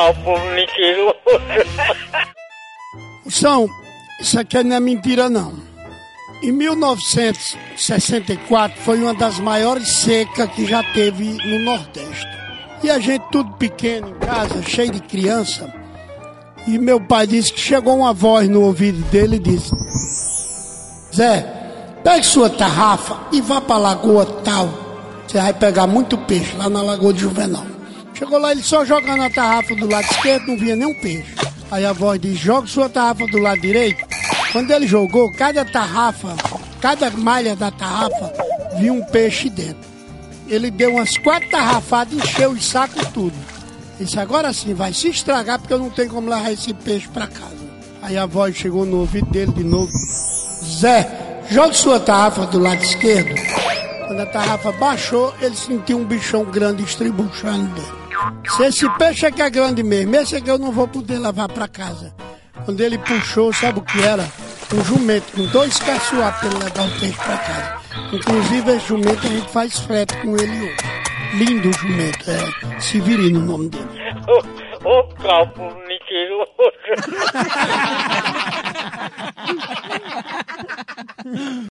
calvo mentiroso. São, isso aqui não é mentira não. Em 1964 foi uma das maiores secas que já teve no Nordeste. E a gente tudo pequeno em casa, cheio de criança. E meu pai disse que chegou uma voz no ouvido dele e disse: Zé, pegue sua tarrafa e vá para a lagoa tal. Você vai pegar muito peixe lá na lagoa de Juvenal. Chegou lá, ele só jogando a tarrafa do lado esquerdo, não via nenhum peixe. Aí a voz diz: joga sua tarrafa do lado direito. Quando ele jogou, cada tarrafa, cada malha da tarrafa, viu um peixe dentro. Ele deu umas quatro tarrafadas, encheu os sacos tudo. Ele disse: agora sim, vai se estragar porque eu não tenho como levar esse peixe para casa. Aí a voz chegou no ouvido dele de novo: Zé, jogue sua tarrafa do lado esquerdo. Quando a tarrafa baixou, ele sentiu um bichão grande estribuchando dele. Se esse peixe aqui é grande mesmo, esse aqui eu não vou poder levar para casa. Quando ele puxou, sabe o que era? Um jumento com dois caçoados para ele levar o peixe para casa. Inclusive, esse jumento a gente faz frete com ele hoje. Lindo jumento, é Severino o nome dele. Ô, ô calvo mentiroso.